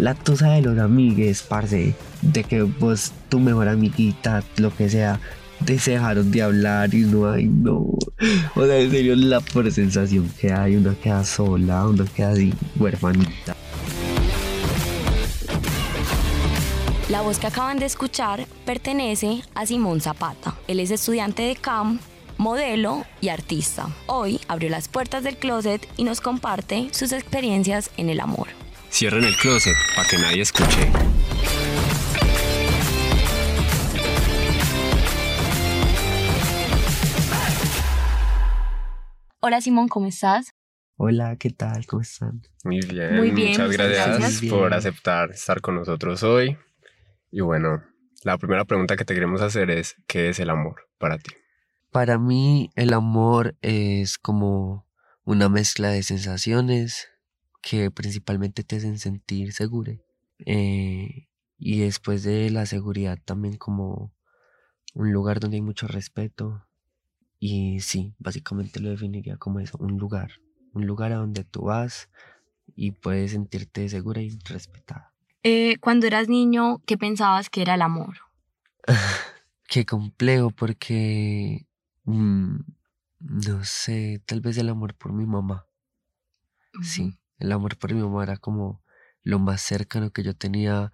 la tusa de los amigues, parce, de que vos, tu mejor amiguita, lo que sea, te dejaron de hablar y no hay, no. O sea, en serio, la sensación que hay, uno queda sola, uno queda así, huerfanita. La voz que acaban de escuchar pertenece a Simón Zapata. Él es estudiante de CAM, modelo y artista. Hoy abrió las puertas del closet y nos comparte sus experiencias en el amor. Cierren el closet para que nadie escuche. Hola Simón, ¿cómo estás? Hola, ¿qué tal? ¿Cómo están? Muy bien, Muy bien, muchas muchas gracias, gracias. por aceptar estar con nosotros hoy. Y bueno, la primera pregunta que te queremos hacer es, ¿qué es el amor para ti? Para mí el amor es como una mezcla de sensaciones que principalmente te hacen sentir seguro. Eh, y después de la seguridad también como un lugar donde hay mucho respeto. Y sí, básicamente lo definiría como eso, un lugar. Un lugar a donde tú vas y puedes sentirte segura y respetada. Eh, cuando eras niño, ¿qué pensabas que era el amor? Qué complejo porque, mm, no sé, tal vez el amor por mi mamá. Sí, el amor por mi mamá era como lo más cercano que yo tenía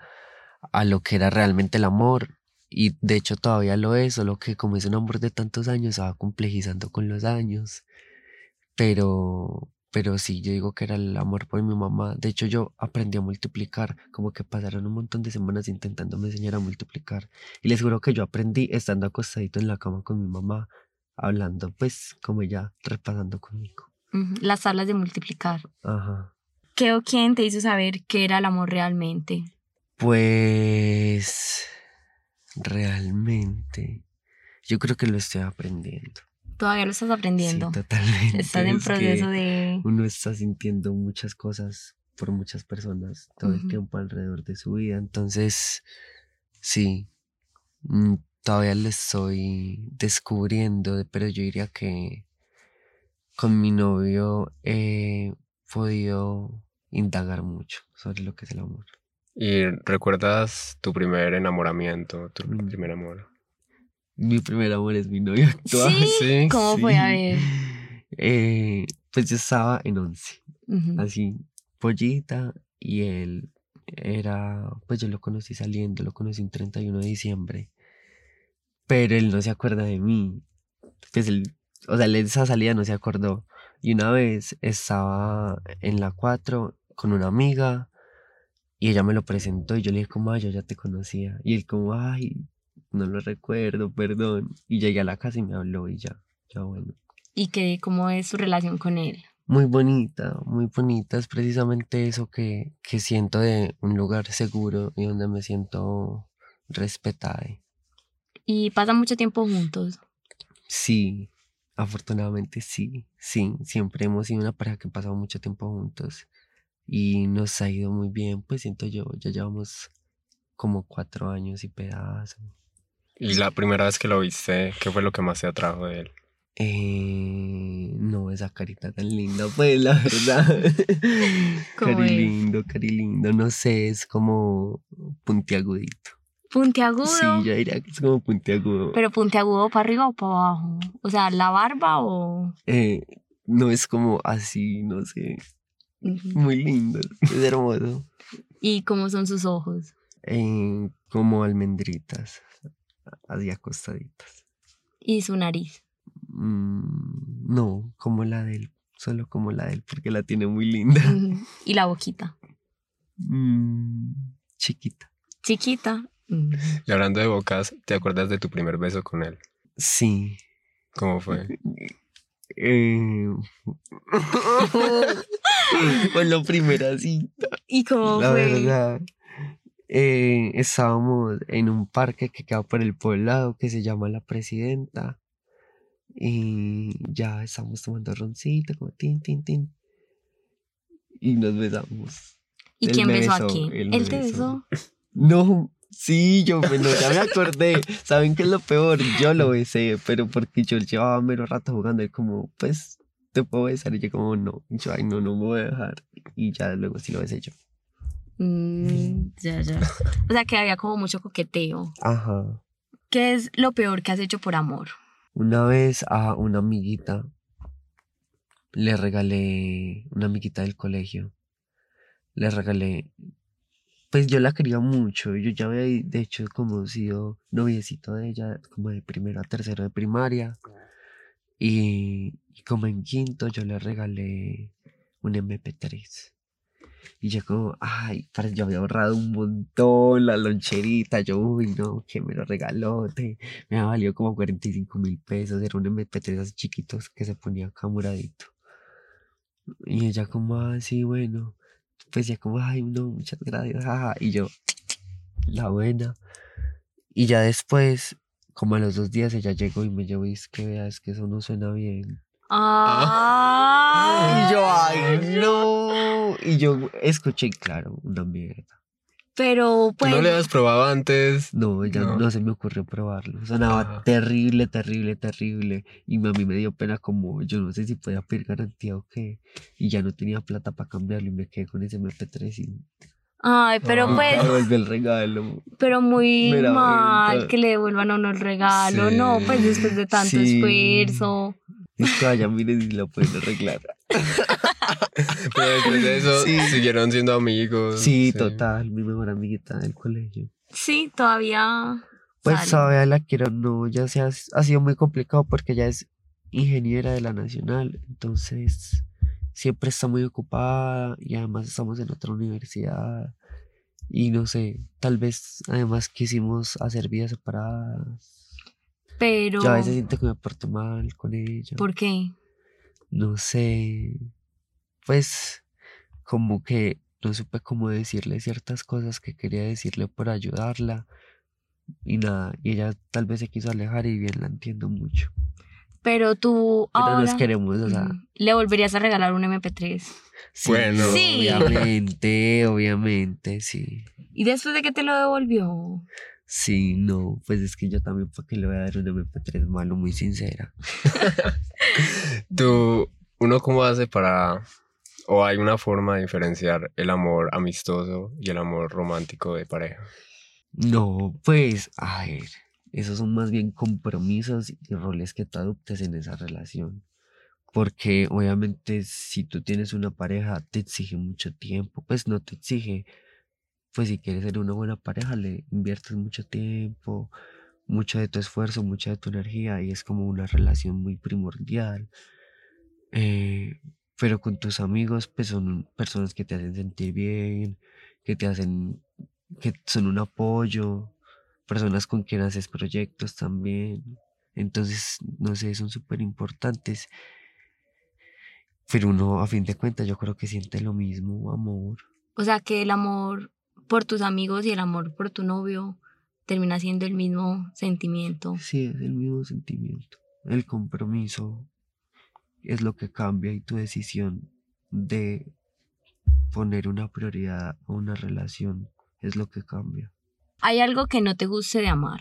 a lo que era realmente el amor. Y de hecho todavía lo es, solo que como es un amor de tantos años, se va complejizando con los años. Pero, pero sí, yo digo que era el amor por mi mamá. De hecho, yo aprendí a multiplicar, como que pasaron un montón de semanas intentándome enseñar a multiplicar. Y les juro que yo aprendí estando acostadito en la cama con mi mamá, hablando, pues, como ella, repasando conmigo. Las tablas de multiplicar. Ajá. ¿Qué o quién te hizo saber qué era el amor realmente? Pues realmente yo creo que lo estoy aprendiendo. Todavía lo estás aprendiendo. Sí, totalmente. estás en Es proceso de... Uno está sintiendo muchas cosas por muchas personas todo el tiempo alrededor de su vida. Entonces, sí, mm, todavía lo estoy descubriendo, pero yo diría que con mi novio he podido indagar mucho sobre lo que es el amor. ¿Y recuerdas tu primer enamoramiento, tu Mm. primer amor? Mi primer amor es mi novio actual. ¿Sí? Sí, ¿Cómo fue? A Sí. ver. Eh, pues yo estaba en once, Ujú. así, pollita, y él era, pues yo lo conocí saliendo, lo conocí un 31 de diciembre, pero él no se acuerda de mí. Pues él, o sea, él esa salida no se acordó. Y una vez estaba en la 4 con una amiga y ella me lo presentó y yo le dije como, ay, yo ya te conocía. Y él como, ay, no lo recuerdo, perdón. Y llegué a la casa y me habló y ya, ya bueno. ¿Y qué, cómo es su relación con él? Muy bonita, muy bonita. Es precisamente eso que, que siento de un lugar seguro y donde me siento respetada. ¿Y pasan mucho tiempo juntos? Sí, afortunadamente sí, sí. Siempre hemos sido una pareja que ha pasado mucho tiempo juntos y nos ha ido muy bien. Pues siento yo, ya llevamos como cuatro años y pedazo. ¿Y la primera vez que lo viste, qué fue lo que más te atrajo de él? Eh, no, esa carita tan linda, pues la verdad. ¿Cómo cari es? lindo, cari lindo, no sé, es como puntiagudito. ¿Puntiagudo? Sí, yo diría que es como puntiagudo. ¿Pero puntiagudo para arriba o para abajo? O sea, ¿la barba o...? Eh, no es como así, no sé. Muy lindo, es hermoso. ¿Y cómo son sus ojos? Eh, como almendritas, así acostaditas. ¿Y su nariz? Mm, no, como la de él, solo como la de él, porque la tiene muy linda. ¿Y la boquita? Mm, chiquita. ¿Chiquita? Y hablando de bocas, ¿te acuerdas de tu primer beso con él? Sí. ¿Cómo fue? Eh... Con la primera cita. ¿Y cómo La fue? verdad. eh, estábamos en un parque que queda por el poblado que se llama La Presidenta. Y ya estábamos tomando roncito, como tin, tin, tin. Y nos besamos. ¿Y Él quién besó a quién? él me ¿Él te besó? No, sí, yo, bueno, ya me acordé. ¿Saben qué es lo peor? Yo lo besé, pero porque yo llevaba mero rato jugando. Y como, pues, te puedo besar. Y yo, como, no. Y yo, ay, no, no me voy a dejar. Y ya luego sí lo besé yo. Mm, ya, ya. O sea, que había como mucho coqueteo. Ajá. ¿Qué es lo peor que has hecho por amor? Una vez a una amiguita le regalé, una amiguita del colegio, le regalé, pues yo la quería mucho, yo ya había de hecho como sido noviecito de ella, como de primero a tercero de primaria, y, como en quinto yo le regalé un MP3. Y yo como, ay, yo había ahorrado un montón la loncherita. Yo, uy, no, que me lo regaló. te- Me valió como 45 mil pesos. Era un MP3 así chiquitos que se ponía acá moradito. Y ella como, ah, bueno. Pues ya como, ay, no, muchas gracias. jaja". Y yo, la buena. Y ya después, como a los dos días, ella llegó y me llevó y es que veas que eso no suena bien. Ah. Y yo, ay, no. Y yo escuché, claro, una mierda. Pero ¿Tú pues. no le has probado antes? No, ya no. No. se me ocurrió probarlo. Sonaba Ajá. terrible, terrible, terrible. Y a mí me dio pena como, yo no sé si podía pedir garantía o qué. Y ya no tenía plata para cambiarlo y me quedé con ese MP3 y Ay, pero Ah. pues. devolví el regalo. Pero muy mal que le devuelvan a uno el regalo. Sí. No, pues después de tanto Sí. esfuerzo. Es que vaya, miren si lo pueden arreglar. Pero después de eso Sí. siguieron siendo amigos. Sí, total, mi mejor amiguita del colegio. Sí, todavía. Pues sale. todavía la quiero, no, ya se ha, ha sido muy complicado porque ella es ingeniera de la Nacional, entonces siempre está muy ocupada y además estamos en otra universidad y no sé, tal vez además quisimos hacer vidas separadas. Pero. Yo a veces siento que me porto mal con ella. ¿Por qué? No sé, pues como que no supe cómo decirle ciertas cosas que quería decirle por ayudarla y nada, y ella tal vez se quiso alejar y bien la entiendo mucho. Pero tú Pero ahora. nos queremos, o sea, Le volverías a regalar un MP3. sí, Bueno. Sí. obviamente, obviamente, sí. ¿Y después de que te lo devolvió? Sí, no, pues es que yo también para qué le voy a dar un MP3 malo, muy sincera. ¿Tú, uno cómo hace para... o hay una forma de diferenciar el amor amistoso y el amor romántico de pareja? No, pues, a ver, esos son más bien compromisos y roles que tú adoptes en esa relación. Porque obviamente si tú tienes una pareja te exige mucho tiempo, pues no te exige, pues si quieres ser una buena pareja le inviertes mucho tiempo, mucho de tu esfuerzo, mucha de tu energía y es como una relación muy primordial. Eh, pero con tus amigos pues son personas que te hacen sentir bien, que te hacen que son un apoyo, personas con quien haces proyectos también. Entonces, no sé, son súper importantes. Pero uno, a fin de cuentas, yo creo que siente lo mismo, amor. O sea, que el amor por tus amigos y el amor por tu novio termina siendo el mismo sentimiento. Sí, es el mismo sentimiento. El compromiso es lo que cambia y tu decisión de poner una prioridad a una relación es lo que cambia. Hay algo que no te guste de amar.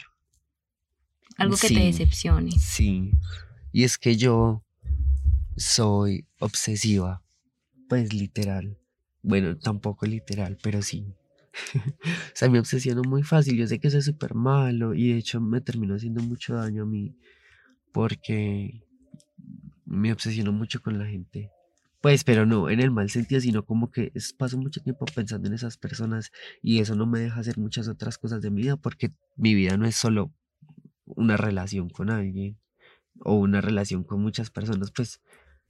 Algo que te Sí. decepcione. Sí, y es que yo soy obsesiva, pues literal. Bueno, tampoco literal, pero sí. o sea, me obsesiono muy fácil. Yo sé que eso es súper malo y de hecho me terminó haciendo mucho daño a mí porque me obsesiono mucho con la gente. Pues, pero no en el mal sentido, sino como que es- paso mucho tiempo pensando en esas personas y eso no me deja hacer muchas otras cosas de mi vida porque mi vida no es solo una relación con alguien o una relación con muchas personas, pues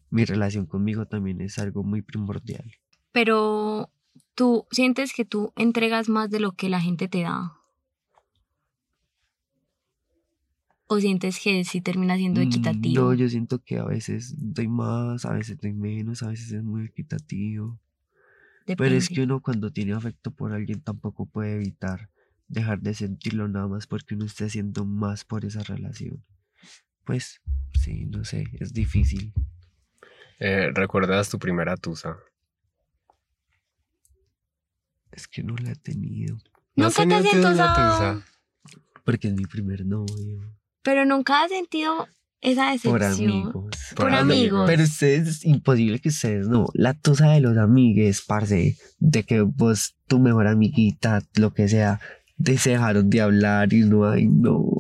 mi relación conmigo también es algo muy primordial. Pero tú sientes que tú entregas más de lo que la gente te da. ¿O sientes que sí termina siendo Mm, equitativo? No, yo siento que a veces doy más, a veces doy menos, a veces es muy equitativo. Pero es Depende. que uno cuando tiene afecto por alguien tampoco puede evitar dejar de sentirlo nada más porque uno esté haciendo más por esa relación. Pues sí, no sé, es difícil. Eh, ¿Recuerdas tu primera tusa? Es que no la he tenido. ¿No Nunca te has entusado. tusa? Porque es mi primer novio. Pero nunca has sentido esa decepción. Por amigos. Por Por amigos. Pero ustedes, es imposible que ustedes no. La tusa de los amigues, parce, de que vos, tu mejor amiguita, lo que sea, se dejaron de hablar y no hay, no.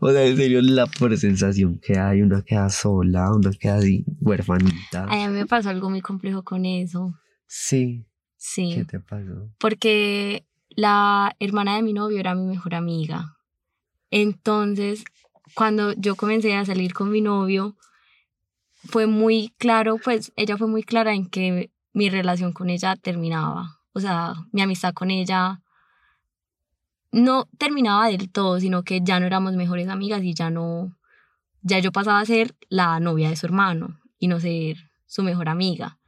O sea, en serio, la por sensación que hay, una queda sola, una queda así, huerfanita. Ay, a mí me pasó algo muy complejo con eso. Sí, Sí. ¿qué te pasó? porque la hermana de mi novio era mi mejor amiga. Entonces, cuando yo comencé a salir con mi novio, fue muy claro, pues ella fue muy clara en que mi relación con ella terminaba. O sea, mi amistad con ella no terminaba del todo, sino que ya no éramos mejores amigas y ya no, ya yo pasaba a ser la novia de su hermano y no ser su mejor amiga.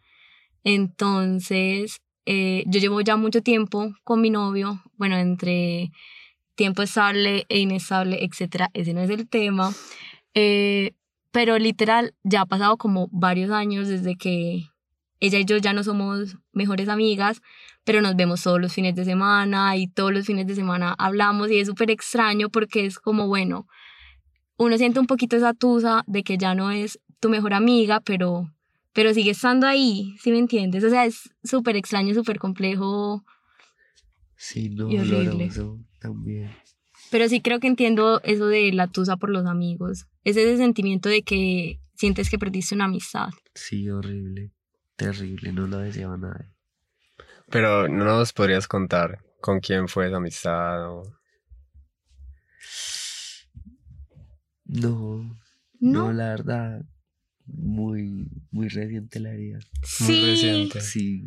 Entonces, eh, yo llevo ya mucho tiempo con mi novio, bueno, entre tiempo estable e inestable, etcétera, ese no es el tema. Eh, pero literal, ya ha pasado como varios años desde que ella y yo ya no somos mejores amigas, pero nos vemos todos los fines de semana y todos los fines de semana hablamos y es súper extraño porque es como, bueno, uno siente un poquito esa tusa de que ya no es tu mejor amiga, pero, pero sigue estando ahí, ¿sí me entiendes? O sea, es súper extraño, súper complejo, Sí, no, Y horrible. doloroso también. pero sí creo que entiendo eso de la tusa por los amigos. Es ese sentimiento de que sientes que perdiste una amistad. Sí, horrible, terrible, no lo deseaba nadie. Pero no nos podrías contar con quién fue esa amistad o... No, ¿No? no, la verdad, muy, muy reciente la herida. Muy sí. reciente. Sí,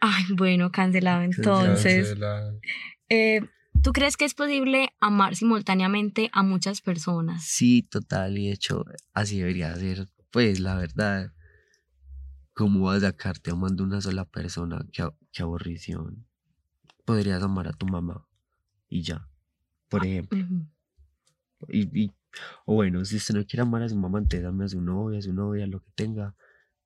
Ay, bueno, cancelado Cancelado. entonces. Cancela. Eh, ¿Tú crees que es posible amar simultáneamente a muchas personas? sí, total, y de hecho, así debería ser, pues, la verdad. ¿Cómo vas a sacarte amando a una sola persona? Qué, qué aburrición. Podrías amar a tu mamá y ya, por ejemplo. Ujú. Y, y- o bueno, si usted no quiere amar a su mamá, entonces ame a su novia, a su novia, lo que tenga,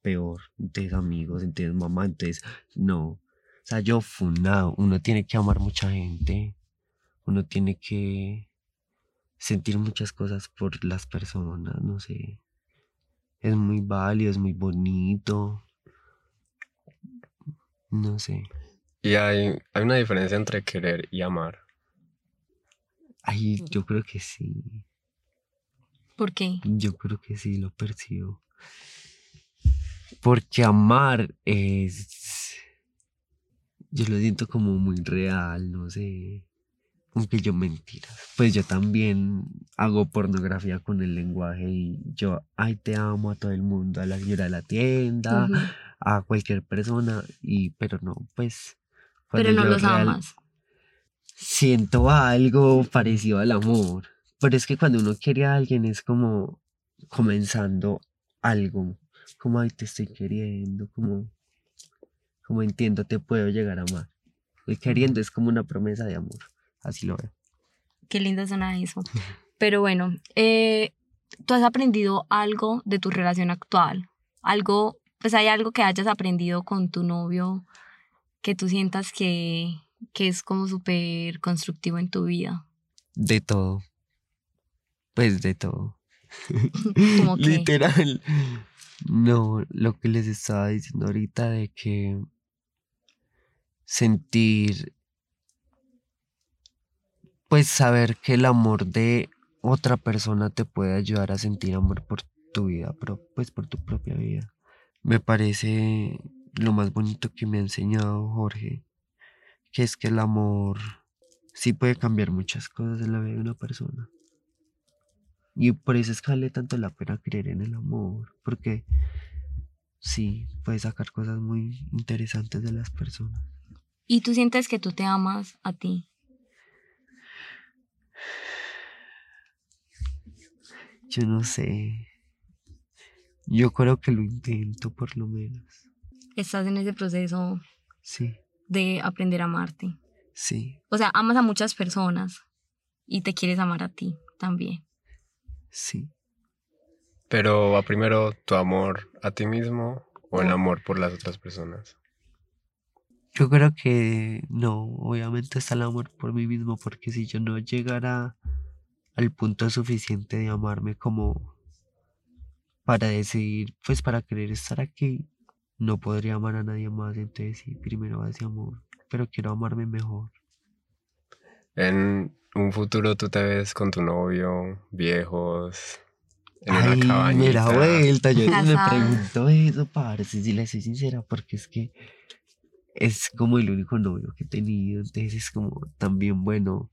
peor. Entonces amigos, entonces mamá, entonces no. O sea, yo fundado, uno tiene que amar mucha gente, uno tiene que sentir muchas cosas por las personas, no sé. Es muy válido, es muy bonito. No sé. Y hay, hay una diferencia entre querer y amar. Ay, yo creo que sí. ¿Por qué? Yo creo que sí lo percibo. Porque amar es. Yo lo siento como muy real, no sé. Aunque yo mentiras. Pues yo también hago pornografía con el lenguaje y yo, ay, te amo a todo el mundo, a la señora de la tienda, a cualquier persona, y pero no, pues. Pero no los real- amas. siento algo parecido al amor. Pero es que cuando uno quiere a alguien es como comenzando algo. Como, ay, te estoy queriendo, como, como entiendo, te puedo llegar a amar. El queriendo es como una promesa de amor. Así lo veo. Qué lindo suena eso. Pero bueno, eh, ¿tú has aprendido algo de tu relación actual? Algo, pues hay algo que hayas aprendido con tu novio que tú sientas que, que es como súper constructivo en tu vida. De todo. Pues de todo. Que, Literal. No, lo que les estaba diciendo ahorita de que sentir, pues saber que el amor de otra persona te puede ayudar a sentir amor por tu vida, pero pues por tu propia vida. Me parece lo más bonito que me ha enseñado Jorge, que es que el amor sí puede cambiar muchas cosas en la vida de una persona. Y por eso es que vale tanto la pena creer en el amor, porque sí, puede sacar cosas muy interesantes de las personas. y tú sientes que tú te amas a ti. Yo no sé. Yo creo que lo intento por lo menos. Estás en ese proceso Sí, de aprender a amarte. sí, O sea, amas a muchas personas y te quieres amar a ti también. Sí. Pero va primero tu amor a ti mismo o el amor por las otras personas. Yo creo que no, obviamente está el amor por mí mismo, porque si yo no llegara al punto suficiente de amarme como para decidir, pues para querer estar aquí, no podría amar a nadie más, entonces sí, primero ese amor, pero quiero amarme mejor. En un futuro tú te ves con tu novio, viejos, en una Ay, cabañita. mira, vuelta, yo me pregunto eso, parce, si le soy sincera, porque es que es como el único novio que he tenido, entonces es como también bueno,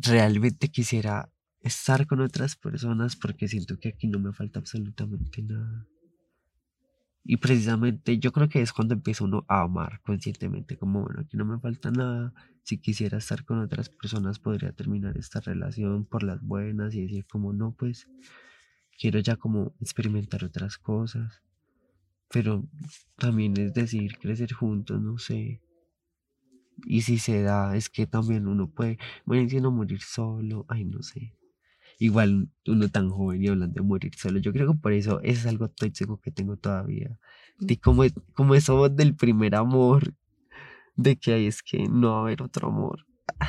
realmente quisiera estar con otras personas porque siento que aquí no me falta absolutamente nada. Y precisamente yo creo que es cuando empieza uno a amar conscientemente, como bueno, aquí no me falta nada, si quisiera estar con otras personas podría terminar esta relación por las buenas y decir como no, pues quiero ya como experimentar otras cosas. Pero también es decir, crecer juntos, no sé. Y si se da, es que también uno puede, bueno, si no morir solo, ay, no sé. Igual uno tan joven y hablando de morir solo, yo creo que por eso es algo tóxico que tengo todavía. De como, como eso del primer amor, de que hay es que no va a haber otro amor. Ay,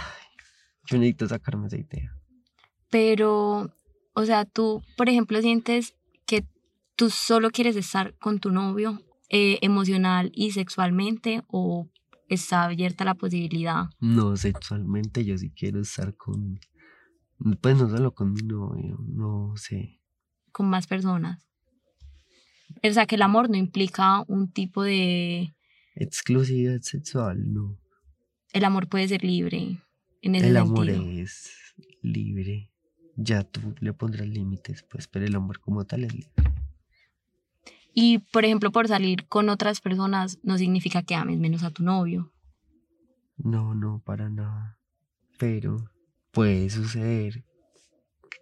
yo necesito sacarme esa idea. Pero, o sea, tú, por ejemplo, sientes que tú solo quieres estar con tu novio eh, emocional y sexualmente o está abierta la posibilidad. No, sexualmente yo sí quiero estar con, pues no solo con mi novio, no sé. con más personas. O sea, que el amor no implica un tipo de... Exclusividad sexual, no. El amor puede ser libre en ese El amor sentido. es libre. Ya tú le pondrás límites, pues, pero el amor como tal es libre. Y, por ejemplo, por salir con otras personas no significa que ames menos a tu novio. No, no, para nada. Pero puede suceder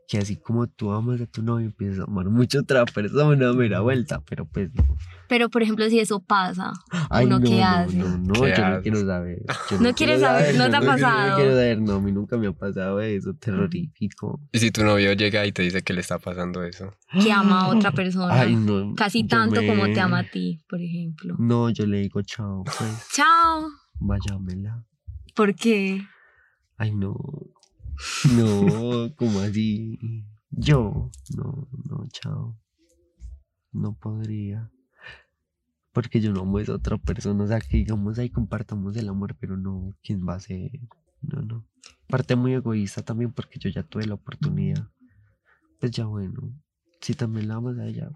que así como tú amas a tu novio, empiezas a amar mucho a otra persona, mira vuelta, pero pues no. Pero, por ejemplo, si eso pasa, Ay, ¿Uno no, qué no, hace? no, no, ¿Qué yo no quiero saber. yo No quieres quiero saber, ¿no te ha pasado? No quiero saber, no, a mí nunca me ha pasado eso, terrorífico. Y si tu novio llega y te dice que le está pasando eso. que ama a otra persona. Ay, no. Casi tanto como te ama a ti, por ejemplo. No, yo le digo chao, pues, Chao. váyamela. ¿Por qué? Ay, no. No, como así. Yo, no, no, chao. No podría. Porque yo no amo a esa otra persona. O sea, que digamos ahí compartamos el amor, pero no, ¿quién va a ser? No, no. Parte muy egoísta también porque yo ya tuve la oportunidad. Pues ya bueno. Si también la amas a ella,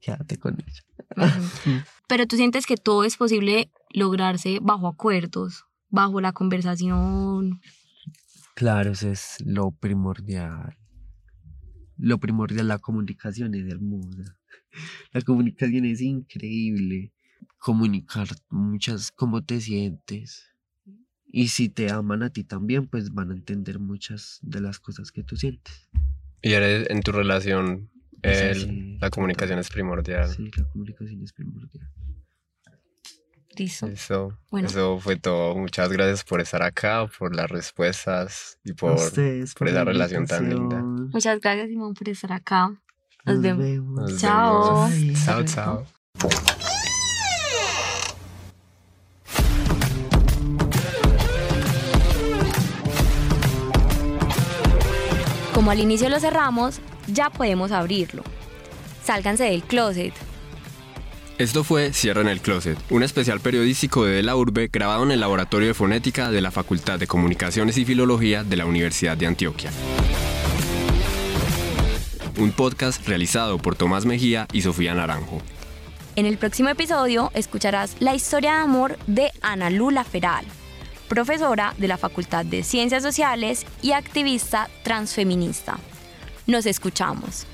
quédate con ella. Pero tú sientes que todo es posible lograrse bajo acuerdos, bajo la conversación. Claro, eso es lo primordial. Lo primordial, la comunicación es hermosa. La comunicación es increíble. Comunicar muchas cómo te sientes. Y si te aman a ti también, pues van a entender muchas de las cosas que tú sientes. Y eres en tu relación, la comunicación es primordial. Sí, la comunicación es primordial. Listo. Eso, Bueno. eso fue todo. Muchas gracias por estar acá, por las respuestas y por... ustedes por la esa relación tan linda. Muchas gracias, Simón, por estar acá. Nos Nos vemos. vemos. Nos Chao. vemos. Chao, chao. Como al inicio lo cerramos, ya podemos abrirlo. Sálganse del closet. Esto fue Cierra en el Closet, un especial periodístico de De la Urbe grabado en el Laboratorio de Fonética de la Facultad de Comunicaciones y Filología de la Universidad de Antioquia. Un podcast realizado por Tomás Mejía y Sofía Naranjo. En el próximo episodio escucharás la historia de amor de Ana Lula Feral, profesora de la Facultad de Ciencias Sociales y activista transfeminista. Nos escuchamos.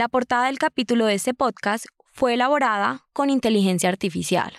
La portada del capítulo de este podcast fue elaborada con inteligencia artificial.